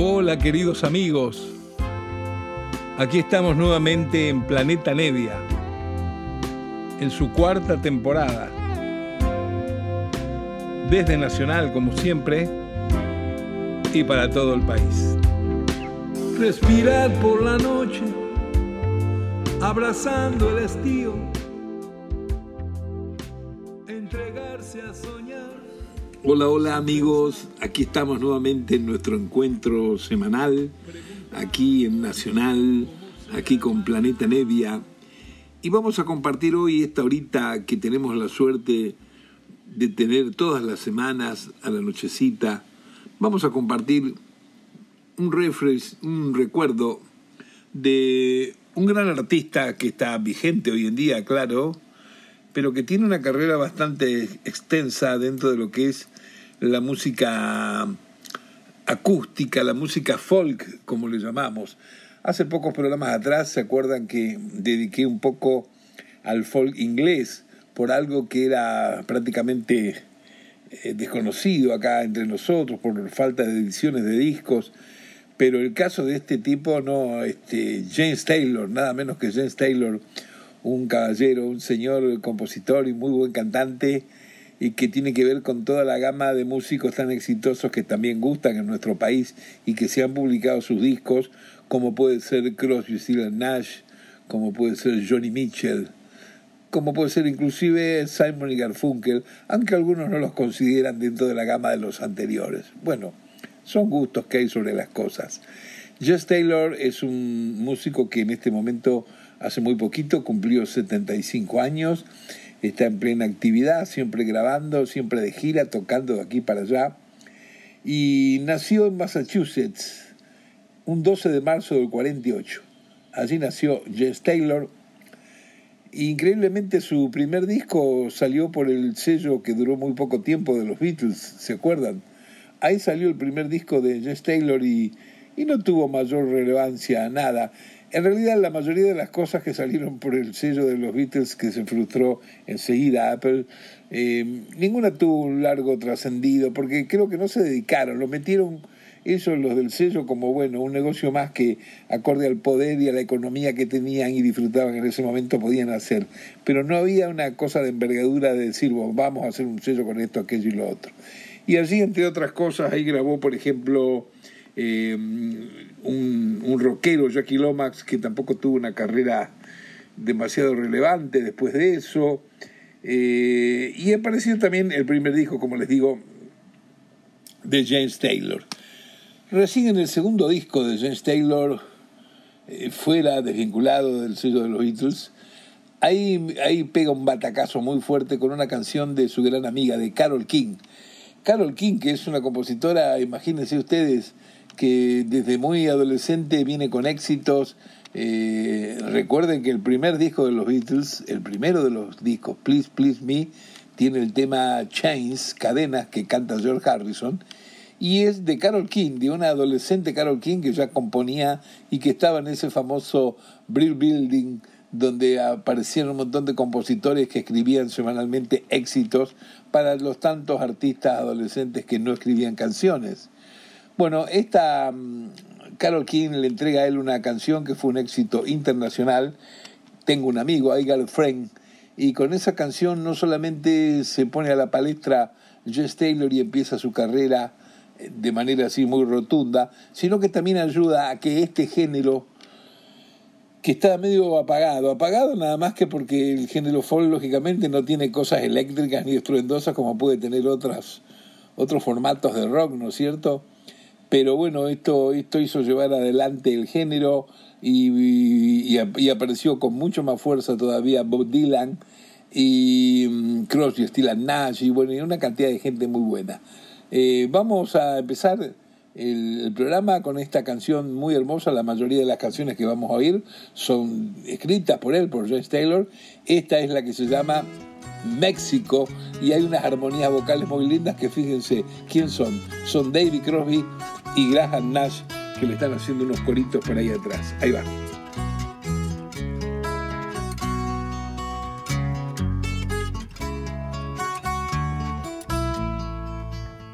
Hola queridos amigos, aquí estamos nuevamente en Planeta Nevia, en su cuarta temporada. Desde Nacional, como siempre, y para todo el país. Respirar por la noche, abrazando el estío, Hola, hola amigos, aquí estamos nuevamente en nuestro encuentro semanal, aquí en Nacional, aquí con Planeta Nevia. Y vamos a compartir hoy esta horita que tenemos la suerte de tener todas las semanas a la nochecita. Vamos a compartir un refresh, un recuerdo de un gran artista que está vigente hoy en día, claro, pero que tiene una carrera bastante extensa dentro de lo que es la música acústica, la música folk, como le llamamos. Hace pocos programas atrás, ¿se acuerdan que dediqué un poco al folk inglés por algo que era prácticamente eh, desconocido acá entre nosotros, por falta de ediciones de discos? Pero el caso de este tipo, no, este, James Taylor, nada menos que James Taylor, un caballero, un señor compositor y muy buen cantante, y que tiene que ver con toda la gama de músicos tan exitosos que también gustan en nuestro país y que se han publicado sus discos, como puede ser Crosby, Stills Nash, como puede ser Johnny Mitchell, como puede ser inclusive Simon y Garfunkel, aunque algunos no los consideran dentro de la gama de los anteriores. Bueno, son gustos que hay sobre las cosas. Jess Taylor es un músico que en este momento, hace muy poquito, cumplió 75 años está en plena actividad, siempre grabando, siempre de gira, tocando de aquí para allá. Y nació en Massachusetts un 12 de marzo del 48. Allí nació Jess Taylor. Increíblemente su primer disco salió por el sello que duró muy poco tiempo de los Beatles, ¿se acuerdan? Ahí salió el primer disco de Jess Taylor y, y no tuvo mayor relevancia, nada. En realidad la mayoría de las cosas que salieron por el sello de los Beatles que se frustró enseguida Apple, eh, ninguna tuvo un largo trascendido porque creo que no se dedicaron, lo metieron ellos los del sello como bueno, un negocio más que acorde al poder y a la economía que tenían y disfrutaban en ese momento podían hacer. Pero no había una cosa de envergadura de decir, vamos a hacer un sello con esto, aquello y lo otro. Y allí, entre otras cosas, ahí grabó, por ejemplo, eh, un, un, rockero, Jackie Lomax, que tampoco tuvo una carrera demasiado relevante después de eso. Eh, y apareció también el primer disco, como les digo, de James Taylor. Recién en el segundo disco de James Taylor, eh, fuera desvinculado del sello de los Beatles, ahí, ahí pega un batacazo muy fuerte con una canción de su gran amiga, de Carol King. Carol King, que es una compositora, imagínense ustedes, que desde muy adolescente viene con éxitos. Eh, recuerden que el primer disco de los Beatles, el primero de los discos, Please Please Me, tiene el tema Chains, cadenas, que canta George Harrison, y es de Carol King, de una adolescente Carol King que ya componía y que estaba en ese famoso Brill Building donde aparecían un montón de compositores que escribían semanalmente éxitos para los tantos artistas adolescentes que no escribían canciones. Bueno, esta Carol King le entrega a él una canción que fue un éxito internacional. Tengo un amigo, I Friend, y con esa canción no solamente se pone a la palestra Jess Taylor y empieza su carrera de manera así muy rotunda, sino que también ayuda a que este género que está medio apagado, apagado nada más que porque el género folk lógicamente no tiene cosas eléctricas ni estruendosas como puede tener otras, otros formatos de rock, ¿no es cierto? Pero bueno, esto, esto hizo llevar adelante el género y, y, apareció con mucho más fuerza todavía Bob Dylan y um, Crosby, Stills Nash y bueno, y una cantidad de gente muy buena. Eh, vamos a empezar el, el, programa con esta canción muy hermosa. La mayoría de las canciones que vamos a oír son escritas por él, por James Taylor. Esta es la que se llama México y hay unas armonías vocales muy lindas que fíjense quién son. Son David Crosby y Graham Nash que le están haciendo unos coritos por ahí atrás. Ahí va.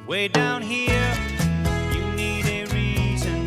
Way down here, you need a reason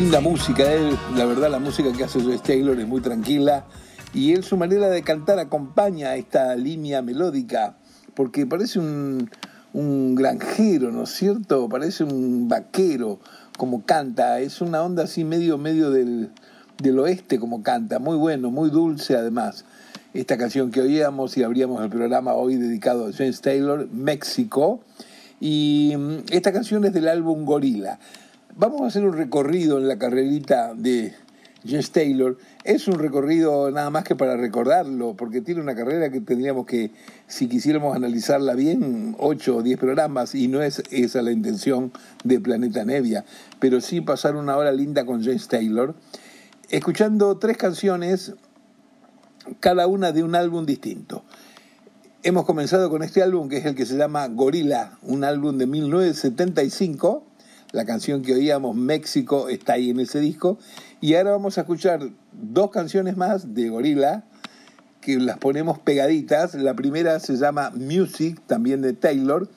linda música, él, la verdad la música que hace Joe Taylor es muy tranquila y él su manera de cantar acompaña esta línea melódica porque parece un, un granjero, ¿no es cierto? Parece un vaquero como canta, es una onda así medio medio del, del oeste como canta, muy bueno, muy dulce además. Esta canción que oíamos y abríamos el programa hoy dedicado a James Taylor, México. Y mm, esta canción es del álbum Gorila. Vamos a hacer un recorrido en la carrerita de Jess Taylor. Es un recorrido nada más que para recordarlo, porque tiene una carrera que tendríamos que, si quisiéramos analizarla bien, 8 o 10 programas, y no es esa la intención de Planeta Nevia, pero sí pasar una hora linda con Jess Taylor, escuchando tres canciones, cada una de un álbum distinto. Hemos comenzado con este álbum que es el que se llama Gorila, un álbum de 1975 la canción que oíamos, México, está ahí en ese disco. Y ahora vamos a escuchar dos canciones más de Gorilla, que las ponemos pegaditas. La primera se llama Music, también de Taylor.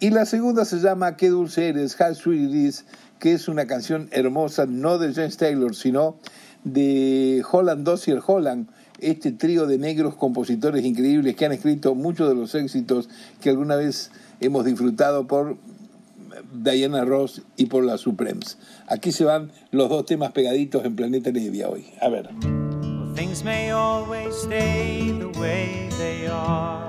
Y la segunda se llama Qué dulce eres, How Sweet It Is, que es una canción hermosa, no de James Taylor, sino de Holland Dossier Holland, este trío de negros compositores increíbles que han escrito muchos de los éxitos que alguna vez hemos disfrutado por Diana Ross y por la Supremes. Aquí se van los dos temas pegaditos en Planeta Nevia hoy. A ver. Things may always stay the way they are.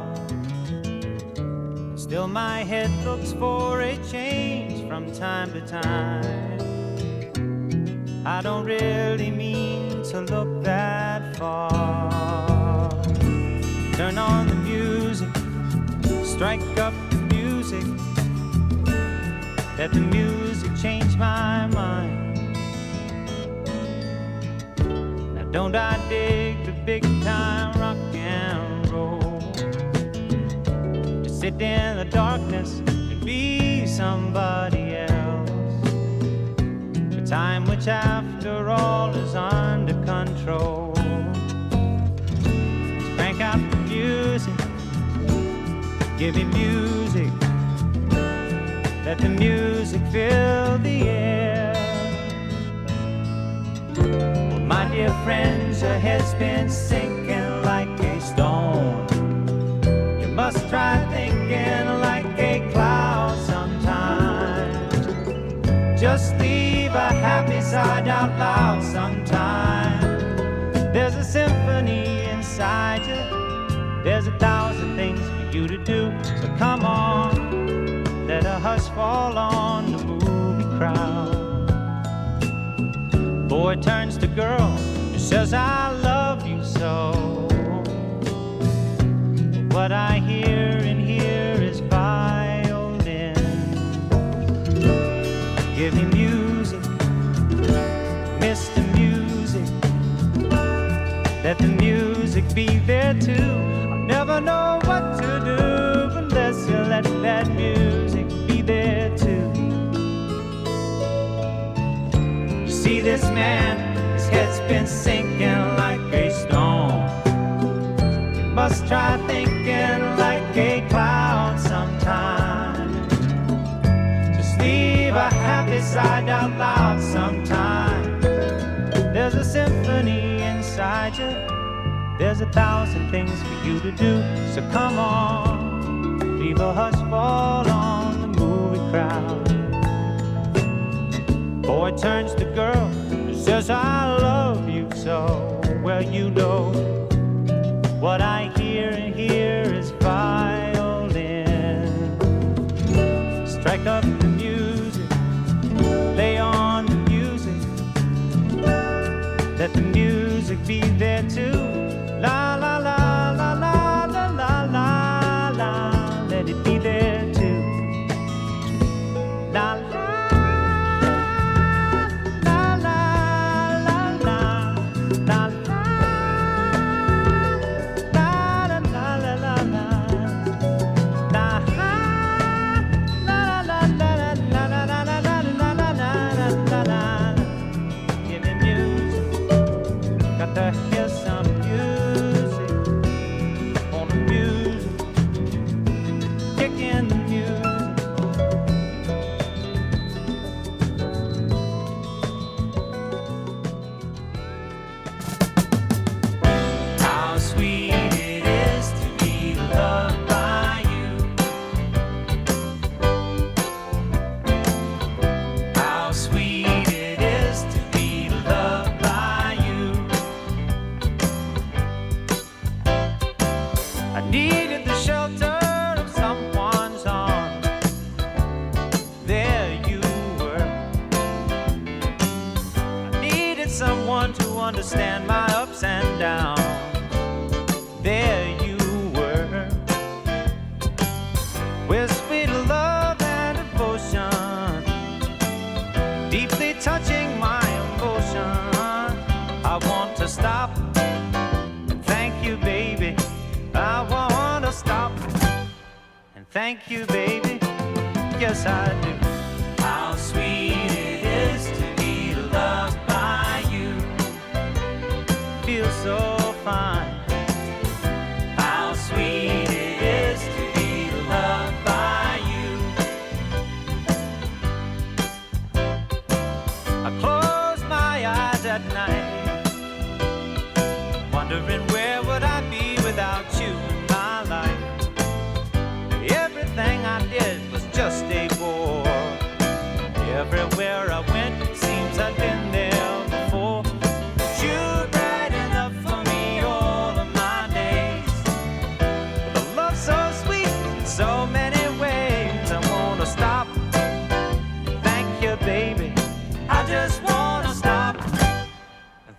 Still, my head looks for a change from time to time. I don't really mean to look that far. Turn on the music, strike up the music. Let the music changed my mind. Now, don't I dig the big time rock and roll? To sit in the darkness and be somebody else. A time which, after all, is under control. Crank out the music, give me music. Let the music fill the air. My dear friends, your head's been sinking like a stone. You must try thinking like a cloud sometimes. Just leave a happy side out loud sometimes. There's a symphony inside you. There's a thousand things for you to do. So come on, let a hush fall on the movie crowd. Boy turns to girl and says, I love you so. What I hear and hear is violin. Give me music, Mr. Music. Let the music be there too. I'll never know what to do unless you let that music this man, his head's been sinking like a stone. You must try thinking like a clown sometime. Just leave a happy side out loud sometime. There's a symphony inside you. There's a thousand things for you to do. So come on, leave a hush fall on the movie crowd. Boy turns to girl and says, I love you so. Well, you know what I hear and hear is violin. Strike up the music, lay on the music. Let the music be there too. La la la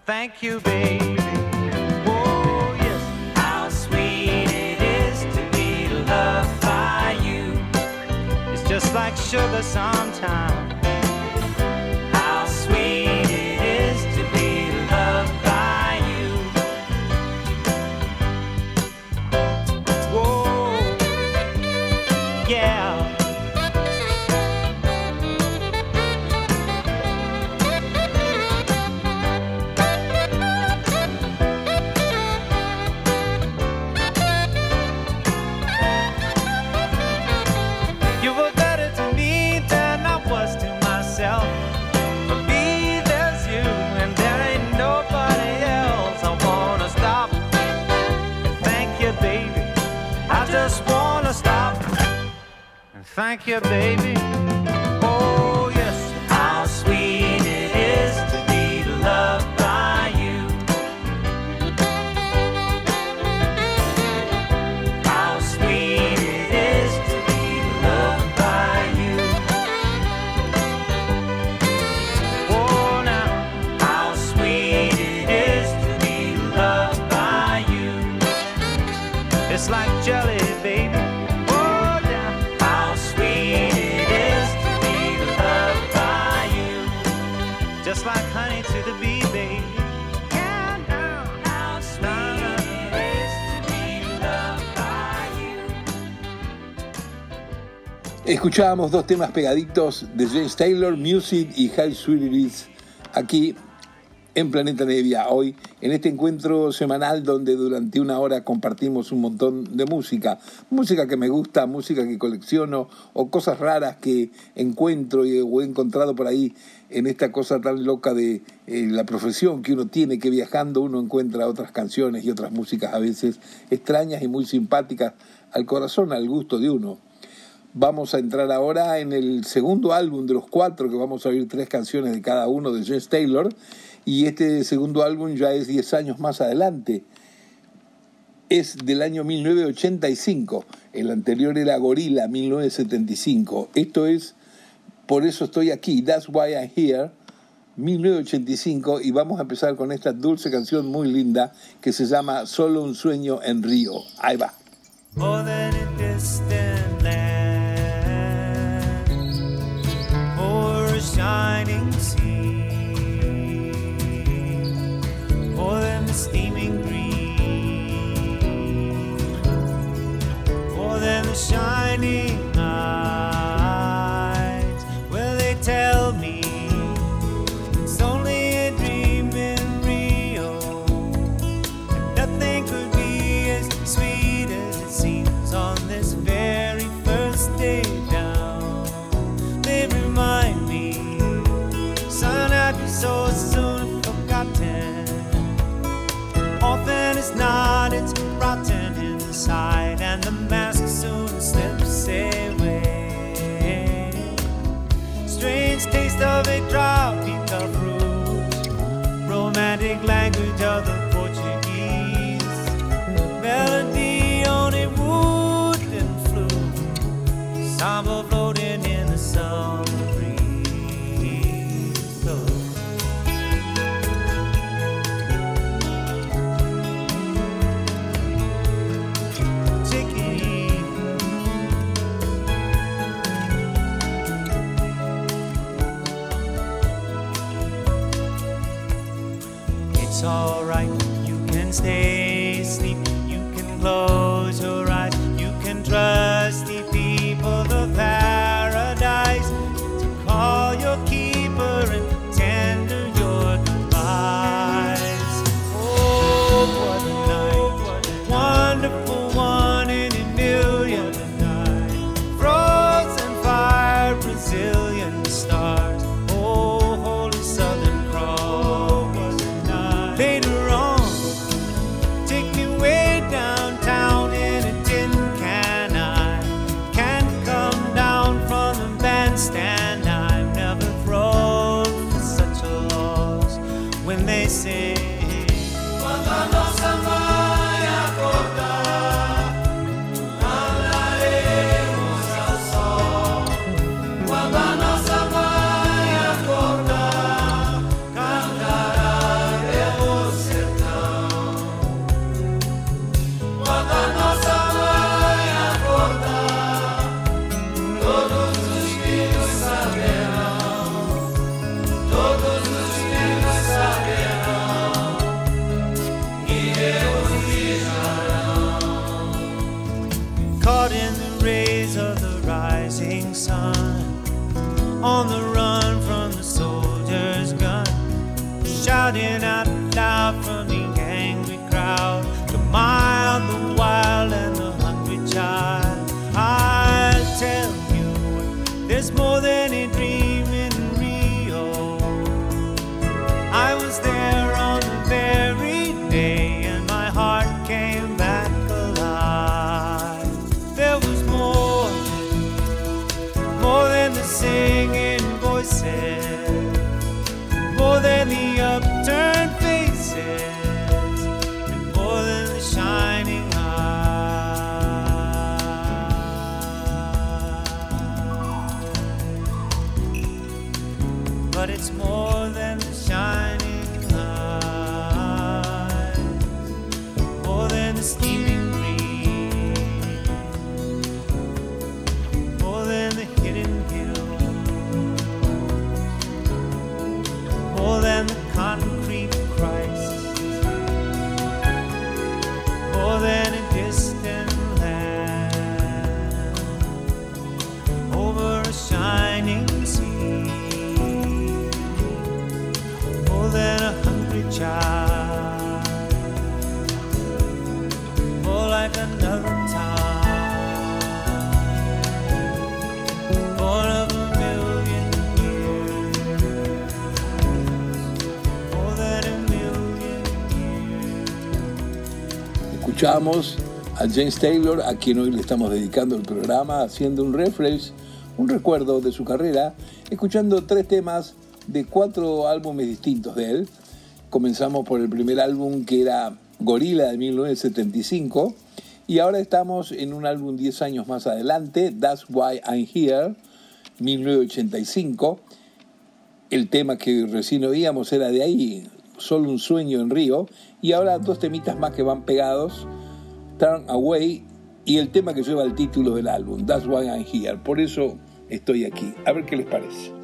thank you, baby. Oh, yes. How sweet it is to be loved by you. It's just like sugar sometimes. Thank you, baby. Escuchábamos dos temas pegaditos de James Taylor, Music y How Sweet It Is, aquí en Planeta Nevia, hoy en este encuentro semanal donde durante una hora compartimos un montón de música, música que me gusta, música que colecciono o cosas raras que encuentro y- o he encontrado por ahí en esta cosa tan loca de eh, la profesión que uno tiene, que viajando uno encuentra otras canciones y otras músicas a veces extrañas y muy simpáticas al corazón, al gusto de uno. Vamos a entrar ahora en el segundo álbum de los cuatro, que vamos a oír tres canciones de cada uno de James Taylor, y este segundo álbum ya es 10 años más adelante. Es del año 1985, el anterior era Gorila, 1975. Esto es Por eso estoy aquí, That's Why I'm Here, 1985, y vamos a empezar con esta dulce canción muy linda que se llama Solo un sueño en Río. Ahí va. Shining sea, more than the steaming green, more than the shining of a tropical fruit, romantic language of the a James Taylor, a quien hoy le estamos dedicando el programa, haciendo un refresh, un recuerdo de su carrera, escuchando tres temas de cuatro álbumes distintos de él. Comenzamos por el primer álbum que era Gorilla de 1975 y ahora estamos en un álbum 10 años más adelante, That's Why I'm Here, 1985. El tema que recién oíamos era de ahí, Solo un sueño en Río, y ahora dos temitas más que van pegados, Turn Away y el tema que lleva el título del álbum, That's Why I'm Here. Por eso estoy aquí. A ver qué les parece.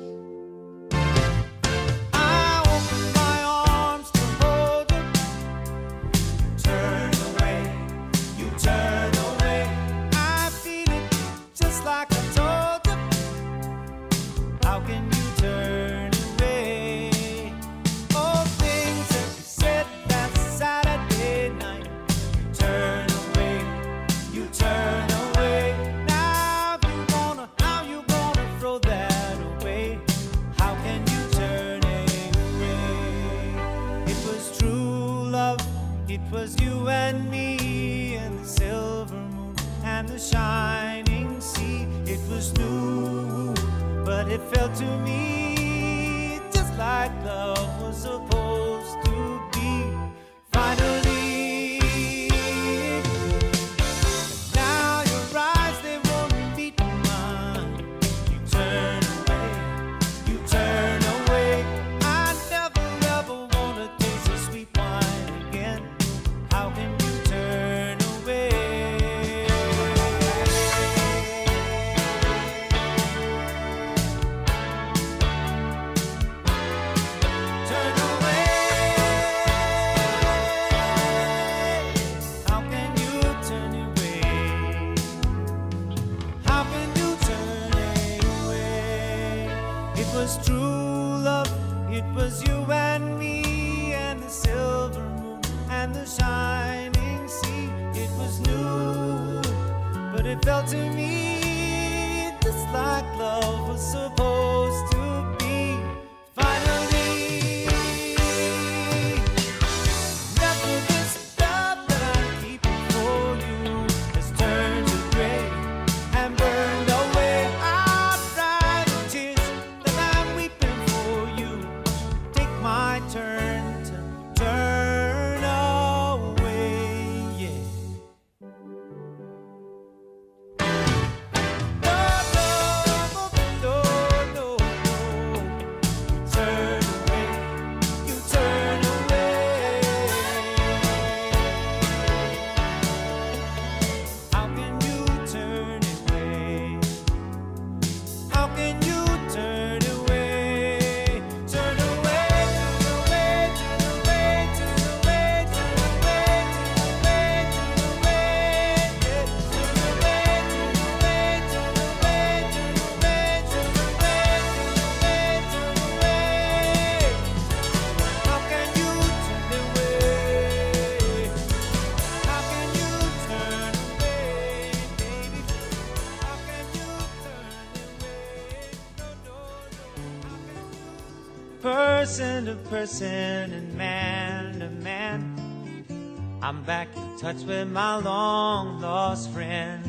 Person to person and man to man. I'm back in touch with my long lost friend.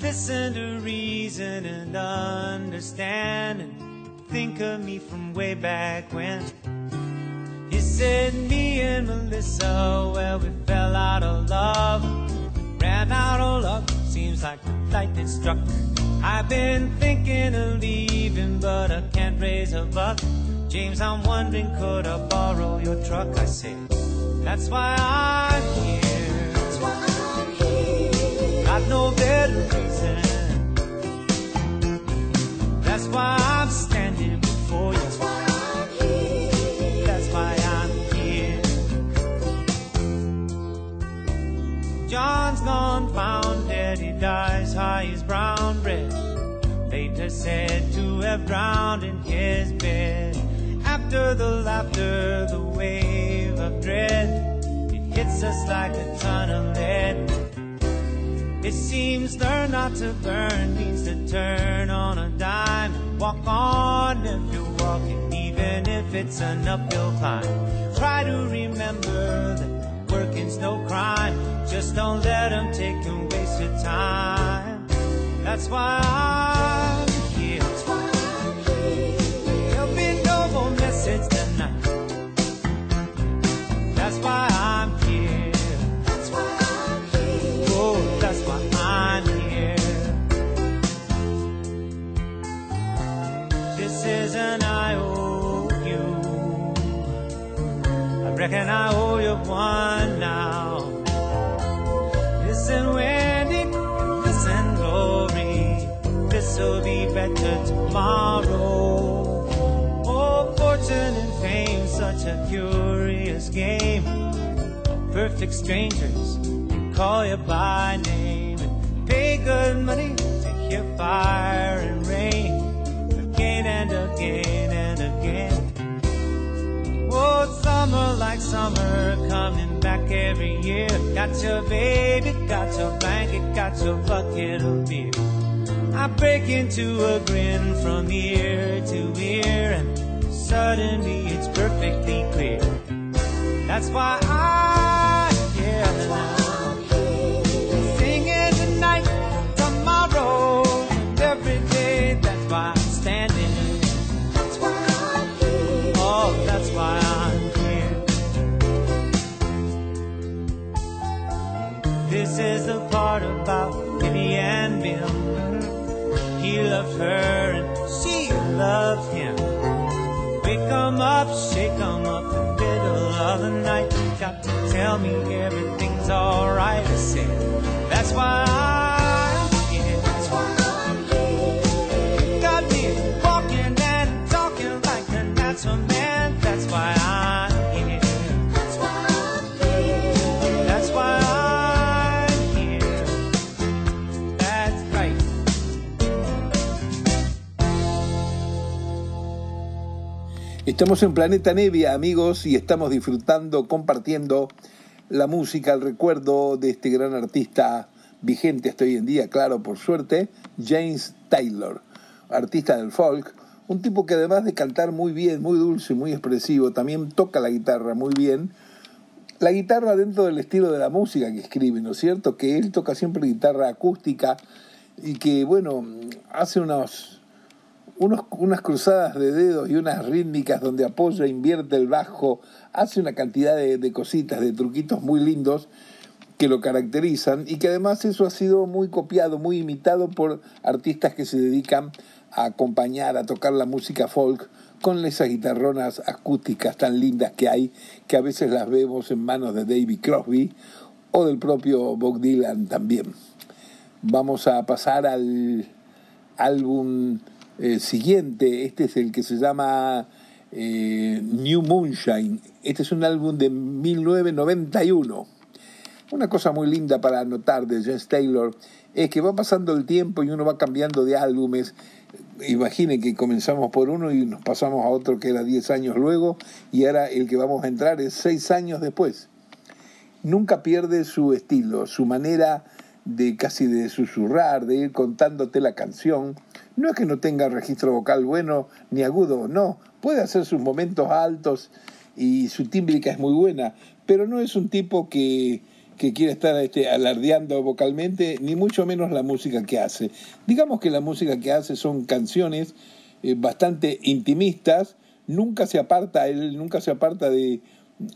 Listen to reason and understand and think of me from way back when. He said, Me and Melissa, well, we fell out of love. Ran out of luck, seems like the lightning struck. I've been thinking of leaving, but I can't raise a buck. James, I'm wondering, could I borrow your truck? I said, That's why I'm here. That's why I'm here. Got no better reason. That's why I'm standing before you. That's why I'm here. That's why I'm here. John's gone found dead. He dies high as brown bread. Later said to have drowned in his bed. After the laughter, the wave of dread, it hits us like a ton of lead. It seems learn not to burn means to turn on a dime walk on if you're walking, even if it's an uphill climb. Try to remember that working's no crime. Just don't let them take and waste your time. That's why I'm more message tonight. That's why I'm here. That's why I'm here. Oh, that's why I'm here. This is an IOU. I reckon I owe you one now. Listen, Wendy, listen, Glory. This'll be better tomorrow. Fortune and fame, such a curious game. Perfect strangers can call you by name and pay good money to hear fire and rain again and again and again. Oh, summer like summer coming back every year. Got your baby, got your blanket, got your bucket of beer. I break into a grin from ear to ear, and suddenly it's perfectly clear. That's why I'm here. Singing tonight, tomorrow, and every day. That's why I'm standing. That's why I'm here. Oh, that's why I'm here. This is the part about Billy and Bill. He loved her 'em up, shake 'em up in the middle of the night. You got to tell me everything's alright. I said, that's why I'm Estamos en Planeta Nevia, amigos, y estamos disfrutando, compartiendo la música, el recuerdo de este gran artista vigente hasta hoy en día, claro, por suerte, James Taylor, artista del folk, un tipo que además de cantar muy bien, muy dulce, muy expresivo, también toca la guitarra muy bien. La guitarra dentro del estilo de la música que escribe, ¿no es cierto? Que él toca siempre guitarra acústica y que, bueno, hace unos unas cruzadas de dedos y unas rítmicas donde apoya, invierte el bajo, hace una cantidad de, cositas, de truquitos muy lindos que lo caracterizan y que además eso ha sido muy copiado, muy imitado por artistas que se dedican a acompañar, a tocar la música folk con esas guitarronas acústicas tan lindas que hay, que a veces las vemos en manos de David Crosby o del propio Bob Dylan también. Vamos a pasar al álbum eh, siguiente, este es el que se llama eh, New Moonshine. Este es un álbum de 1991. Una cosa muy linda para anotar de James Taylor es que va pasando el tiempo y uno va cambiando de álbumes. Imaginen que comenzamos por uno y nos pasamos a otro que era 10 años luego y ahora el que vamos a entrar es 6 años después. Nunca pierde su estilo, su manera de casi de susurrar, de ir contándote la canción. No es que no tenga registro vocal bueno ni agudo, no. Puede hacer sus momentos altos y su tímbrica es muy buena, pero no es un tipo que, que quiere estar este, alardeando vocalmente, ni mucho menos la música que hace. Digamos que la música que hace son canciones eh, bastante intimistas, nunca se aparta, él nunca se aparta de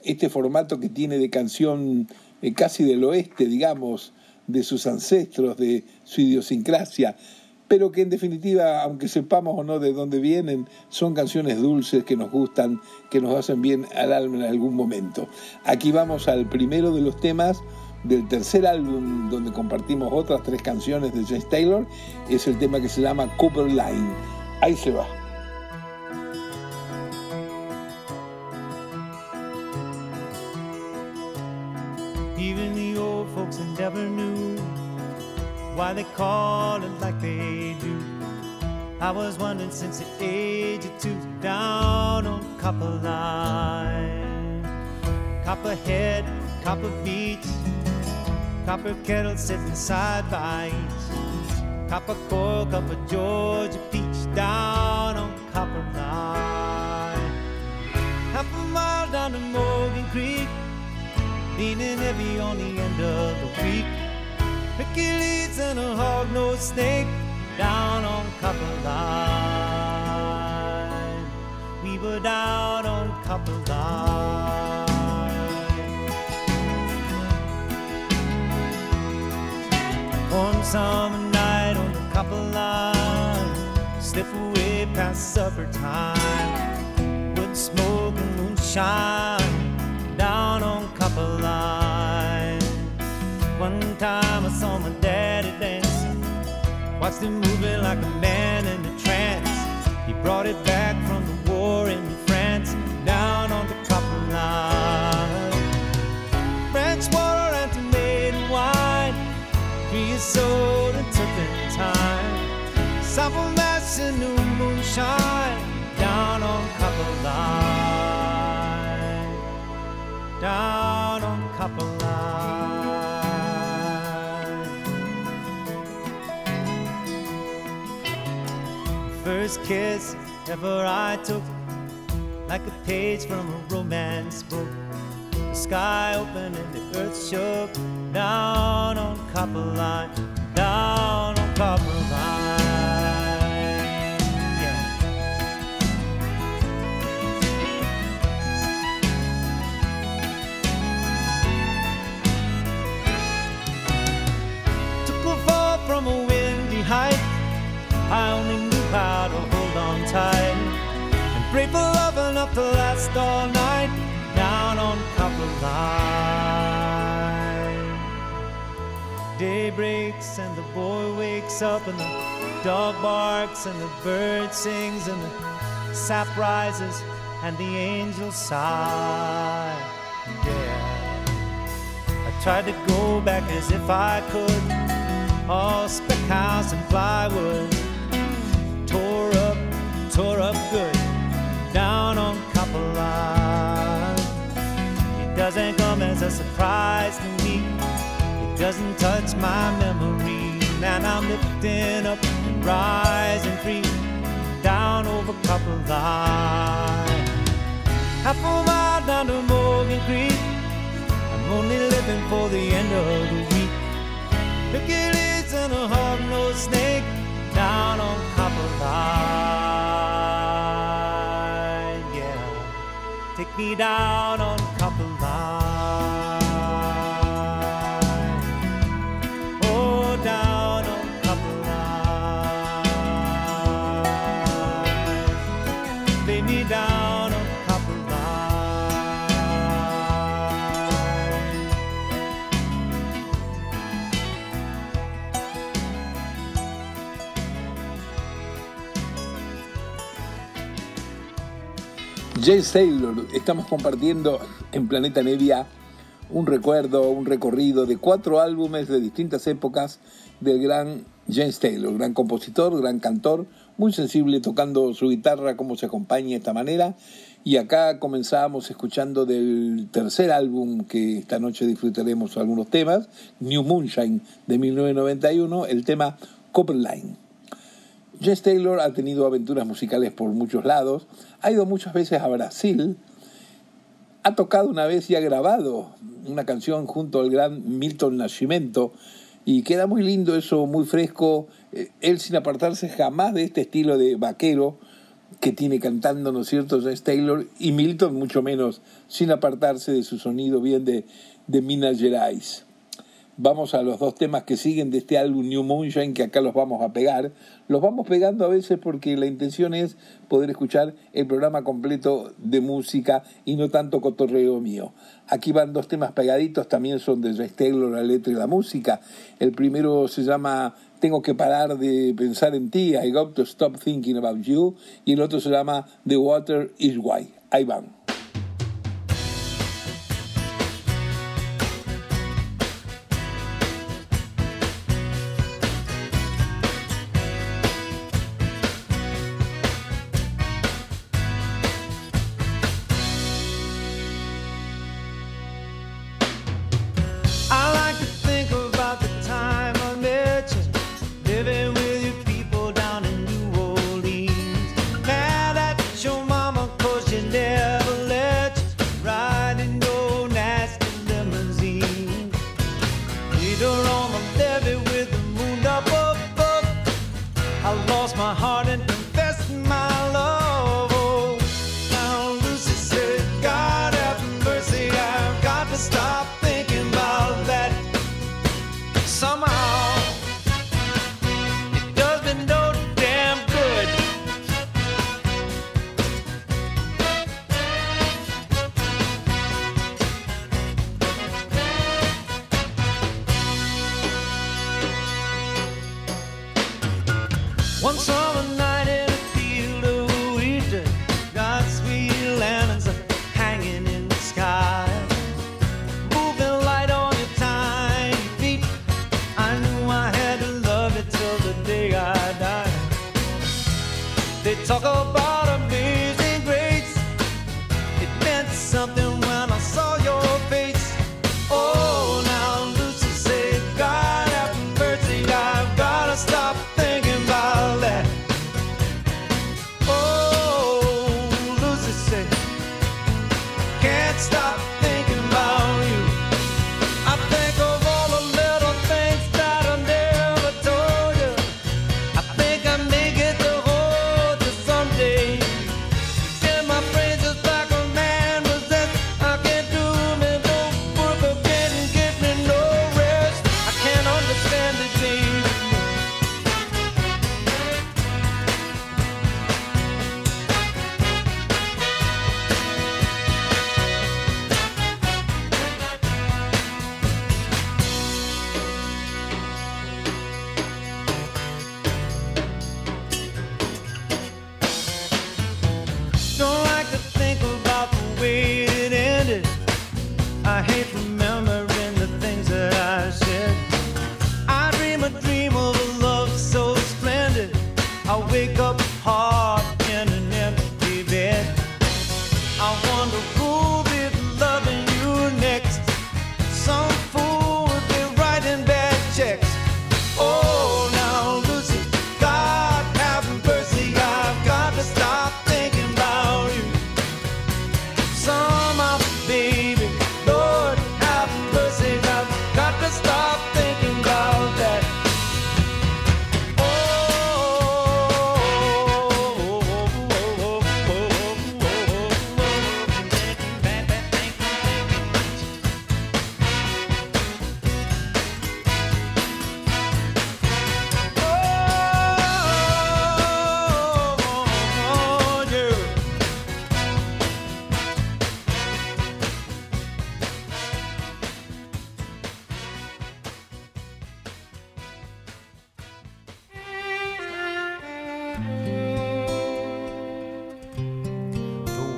este formato que tiene de canción eh, casi del oeste, digamos, de sus ancestros, de su idiosincrasia. Pero que en definitiva, aunque sepamos o no de dónde vienen, son canciones dulces que nos gustan, que nos hacen bien al alma en algún momento. Aquí vamos al primero de los temas del tercer álbum donde compartimos otras tres canciones de James Taylor, es el tema que se llama Cooper Line. Ahí se va. Even. I was wondering since the age of two, down on Copper Line, Copperhead, Copper Beach, Copper Kettle sitting side by each, Copper Coil, Copper Georgia Peach, down on Copper Line, half a mile down to Morgan Creek, leaning heavy on the end of the week. Hercules and a hog-nosed snake down on Copper Line. We were down on Copper Line. One summer night on the Copper Line, slip away past supper time. Wood smoke and moonshine down on Copper Line. One time I saw watched him moving like a man in a trance. He brought it back from the war in France, down on the copper line. French water and tomato wine, creosote and turpentine, sample mass and new moonshine, down on copper line, down First kiss ever I took, like a page from a romance book. The sky opened and the earth shook, down on copper line, down on copper line. Yeah. Took a fall from a windy height. I only pray for love enough to last all night down on copper line. Day breaks and the boy wakes up and the dog barks and the bird sings and the sap rises and the angels sigh. Yeah. I tried to go back as if I could. All spec house and plywood. Tore up, tore up good. Down on copper. It doesn't come as a surprise to me. It doesn't touch my memory. And I'm lifting up and rising free. Down over copper line. Half a mile down to Morgan Creek. I'm only living for the end of the week. Hercules and a hog-nosed snake down James Taylor, estamos compartiendo en Planeta Nevia un recuerdo, un recorrido de cuatro álbumes de distintas épocas del gran James Taylor, gran compositor, gran cantor, muy sensible tocando su guitarra, cómo se acompaña de esta manera. Y acá comenzamos escuchando del tercer álbum que esta noche disfrutaremos algunos temas, New Moonshine de 1991, el tema Copperline. James Taylor ha tenido aventuras musicales por muchos lados, ha ido muchas veces a Brasil, ha tocado una vez y ha grabado una canción junto al gran Milton Nascimento y queda muy lindo eso, muy fresco, eh, él sin apartarse jamás de este estilo de vaquero que tiene cantando, ¿no es cierto?, James Taylor y Milton mucho menos, sin apartarse de su sonido bien de, de Minas Gerais. Vamos a los dos temas que siguen de este álbum New Moonshine que acá los vamos a pegar. Los vamos pegando a veces porque la intención es poder escuchar el programa completo de música y no tanto cotorreo mío. Aquí van dos temas pegaditos, también son de Taylor, la letra y la música. El primero se llama Tengo que parar de pensar en ti, I got to stop thinking about you, y el otro se llama The Water is White. Ahí van.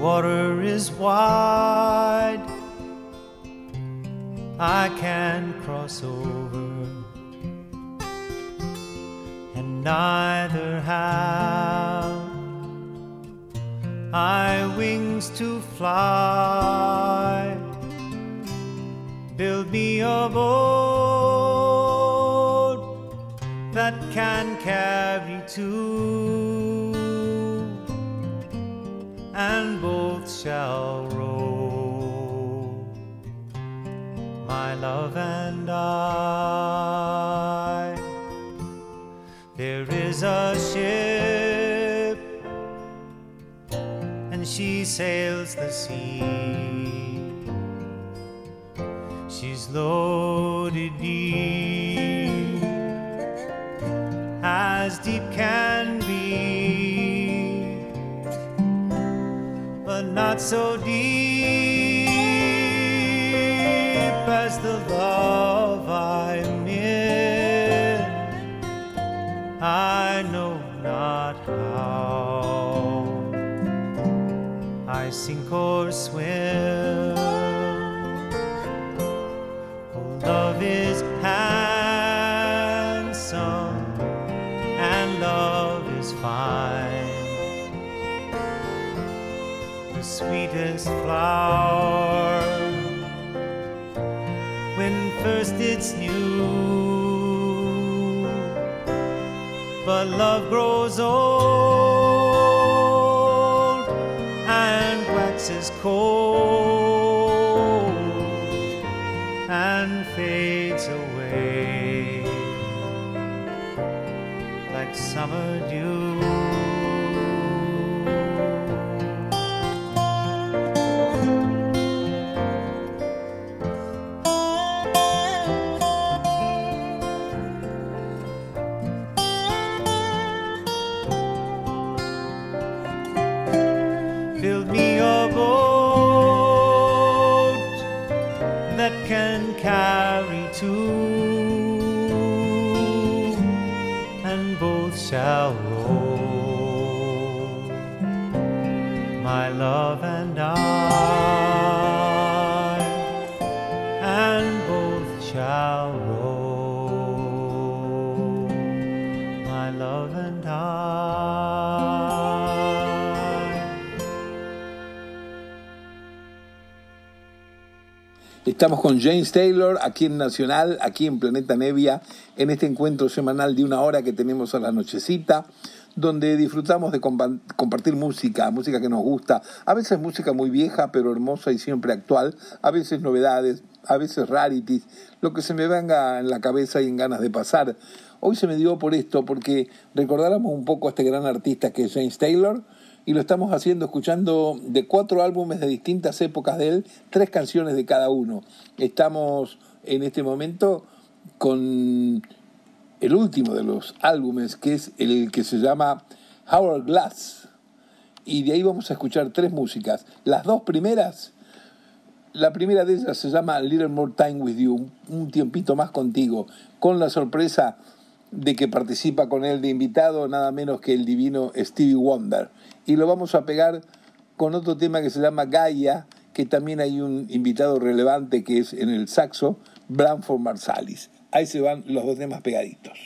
water is wide, I can cross over, and neither have I wings to fly. Build me a boat that can carry two. shall roll. My love and I, there is a ship, and she sails the sea. She's loaded deep, as deep can. Not so deep flower when first it's new. But love grows old and waxes cold and fades away like summer dew. Estamos con James Taylor aquí en Nacional, aquí en Planeta Nevia, en este encuentro semanal de una hora que tenemos a la nochecita, donde disfrutamos de compa- compartir música, música que nos gusta, a veces música muy vieja pero hermosa y siempre actual, a veces novedades, a veces rarities, lo que se me venga en la cabeza y en ganas de pasar. Hoy se me dio por esto, porque recordáramos un poco a este gran artista que es James Taylor, y lo estamos haciendo escuchando de cuatro álbumes de distintas épocas de él, tres canciones de cada uno. Estamos en este momento con el último de los álbumes, que es el que se llama Hourglass. Y de ahí vamos a escuchar tres músicas. Las dos primeras, la primera de ellas se llama Little More Time With You, un tiempito más contigo, con la sorpresa de que participa con él de invitado nada menos que el divino Stevie Wonder. Y lo vamos a pegar con otro tema que se llama Gaia, que también hay un invitado relevante que es en el saxo, Branford Marsalis. Ahí se van los dos temas pegaditos.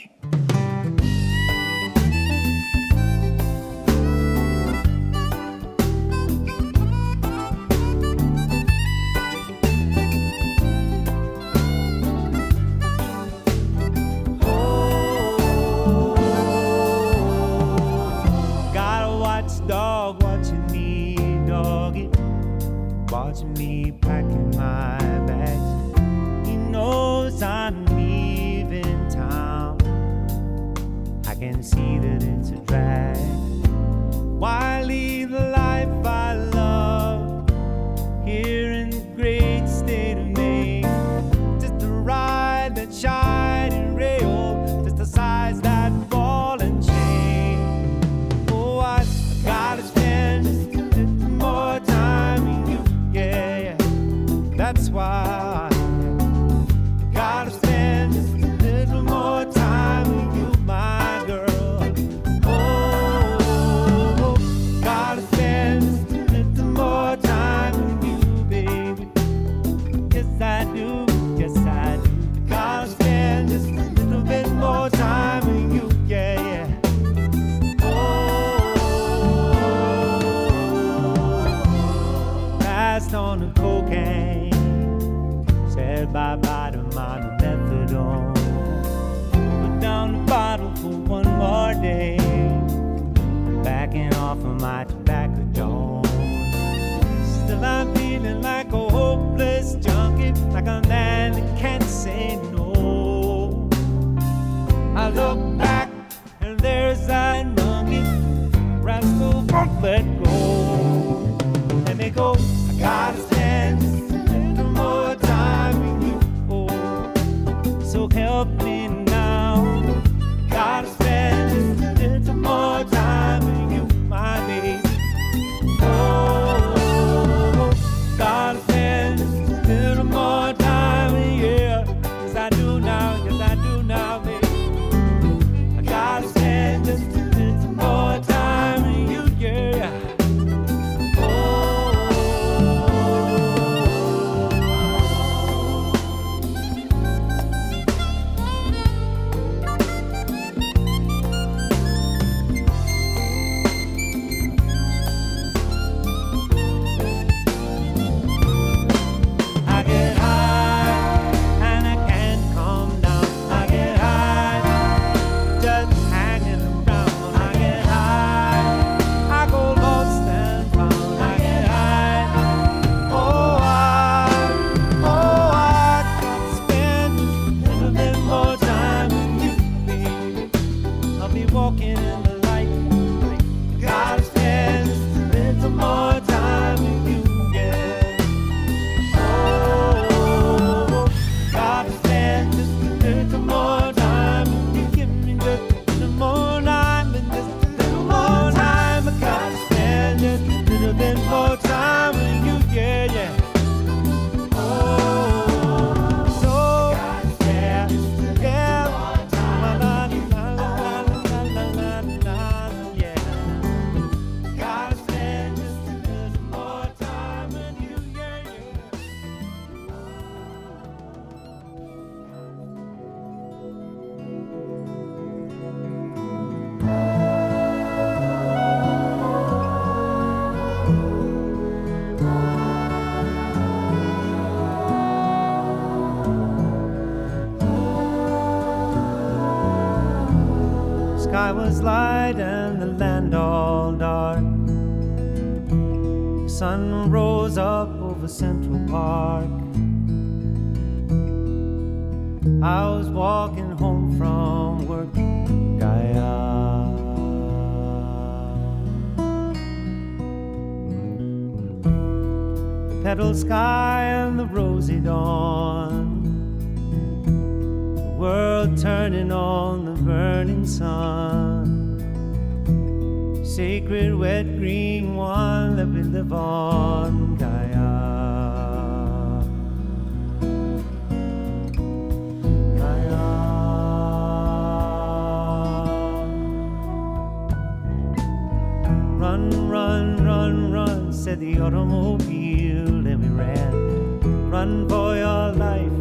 Said the automobile and we ran. run for your life,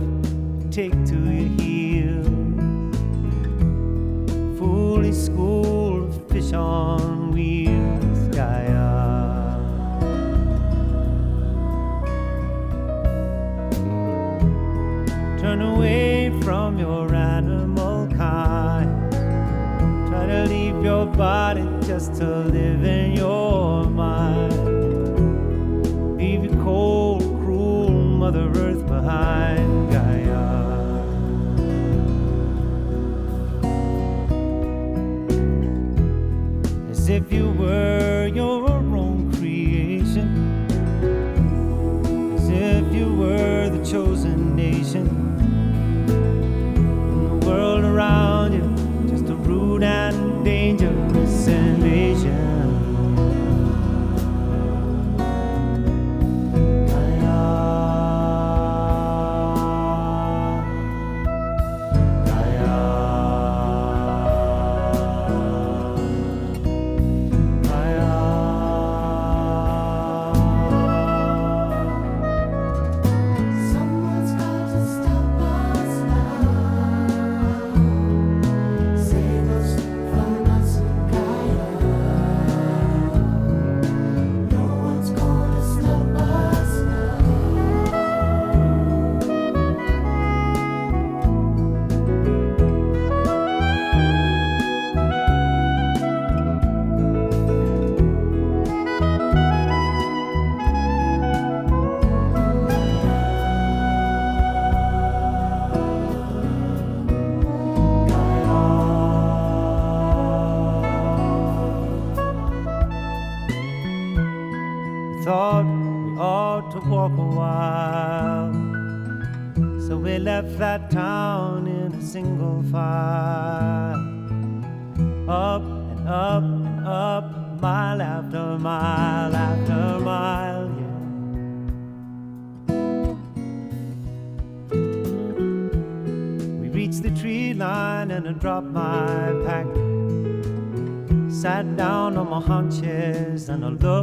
take to your heels. Foolish school of fish on wheels, Gaia. Turn away from your animal kind. Try to leave your body just to live in your if you were al dolor.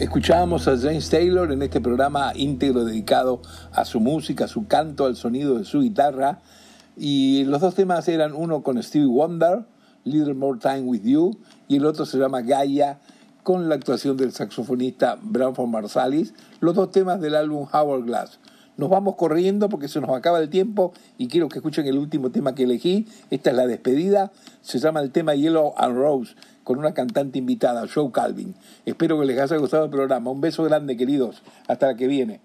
Escuchábamos a James Taylor en este programa íntegro dedicado a su música, a su canto, al sonido de su guitarra. Y los dos temas eran uno con Stevie Wonder, Little More Time With You, y el otro se llama Gaia, con la actuación del saxofonista Branford Marsalis, los dos temas del álbum Hourglass. Nos vamos corriendo porque se nos acaba el tiempo y quiero que escuchen el último tema que elegí. Esta es la despedida. Se llama el tema Yellow and Rose con una cantante invitada, Joe Calvin. Espero que les haya gustado el programa. Un beso grande, queridos. Hasta la que viene.